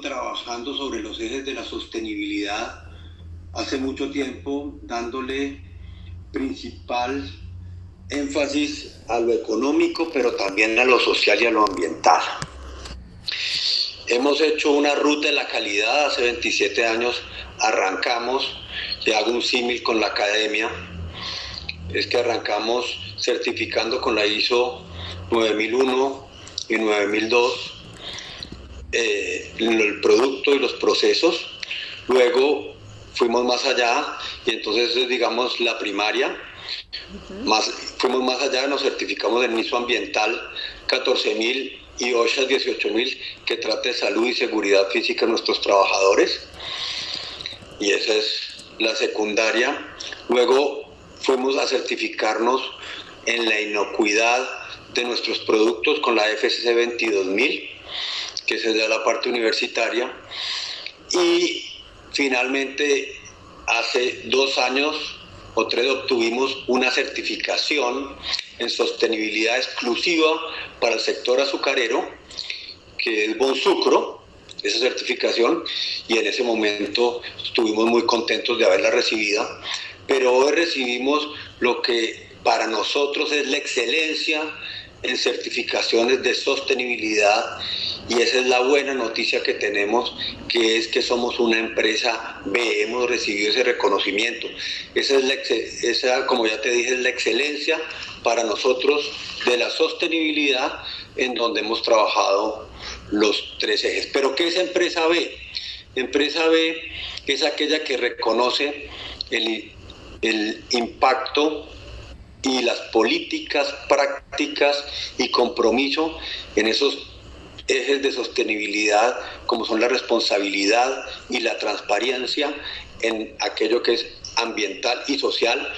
trabajando sobre los ejes de la sostenibilidad hace mucho tiempo, dándole principal énfasis a lo económico, pero también a lo social y a lo ambiental. Hemos hecho una ruta de la calidad, hace 27 años arrancamos, y hago un símil con la academia, es que arrancamos certificando con la ISO 9001 y 9002 eh, el producto y los procesos. Luego fuimos más allá y entonces digamos la primaria, más, fuimos más allá, nos certificamos en ISO ambiental 14000 y OSHA 18000 que trate de salud y seguridad física de nuestros trabajadores. Y esa es la secundaria. Luego fuimos a certificarnos en la inocuidad de nuestros productos con la FCC 22000, que es de la parte universitaria. Y finalmente, hace dos años o tres obtuvimos una certificación en sostenibilidad exclusiva para el sector azucarero, que es Bonsucro, esa certificación, y en ese momento estuvimos muy contentos de haberla recibida, pero hoy recibimos lo que para nosotros es la excelencia en certificaciones de sostenibilidad y esa es la buena noticia que tenemos, que es que somos una empresa B, hemos recibido ese reconocimiento. Esa es la, esa, como ya te dije, es la excelencia para nosotros de la sostenibilidad en donde hemos trabajado los tres ejes. Pero ¿qué es empresa B? Empresa B es aquella que reconoce el, el impacto y las políticas, prácticas y compromiso en esos ejes de sostenibilidad como son la responsabilidad y la transparencia en aquello que es ambiental y social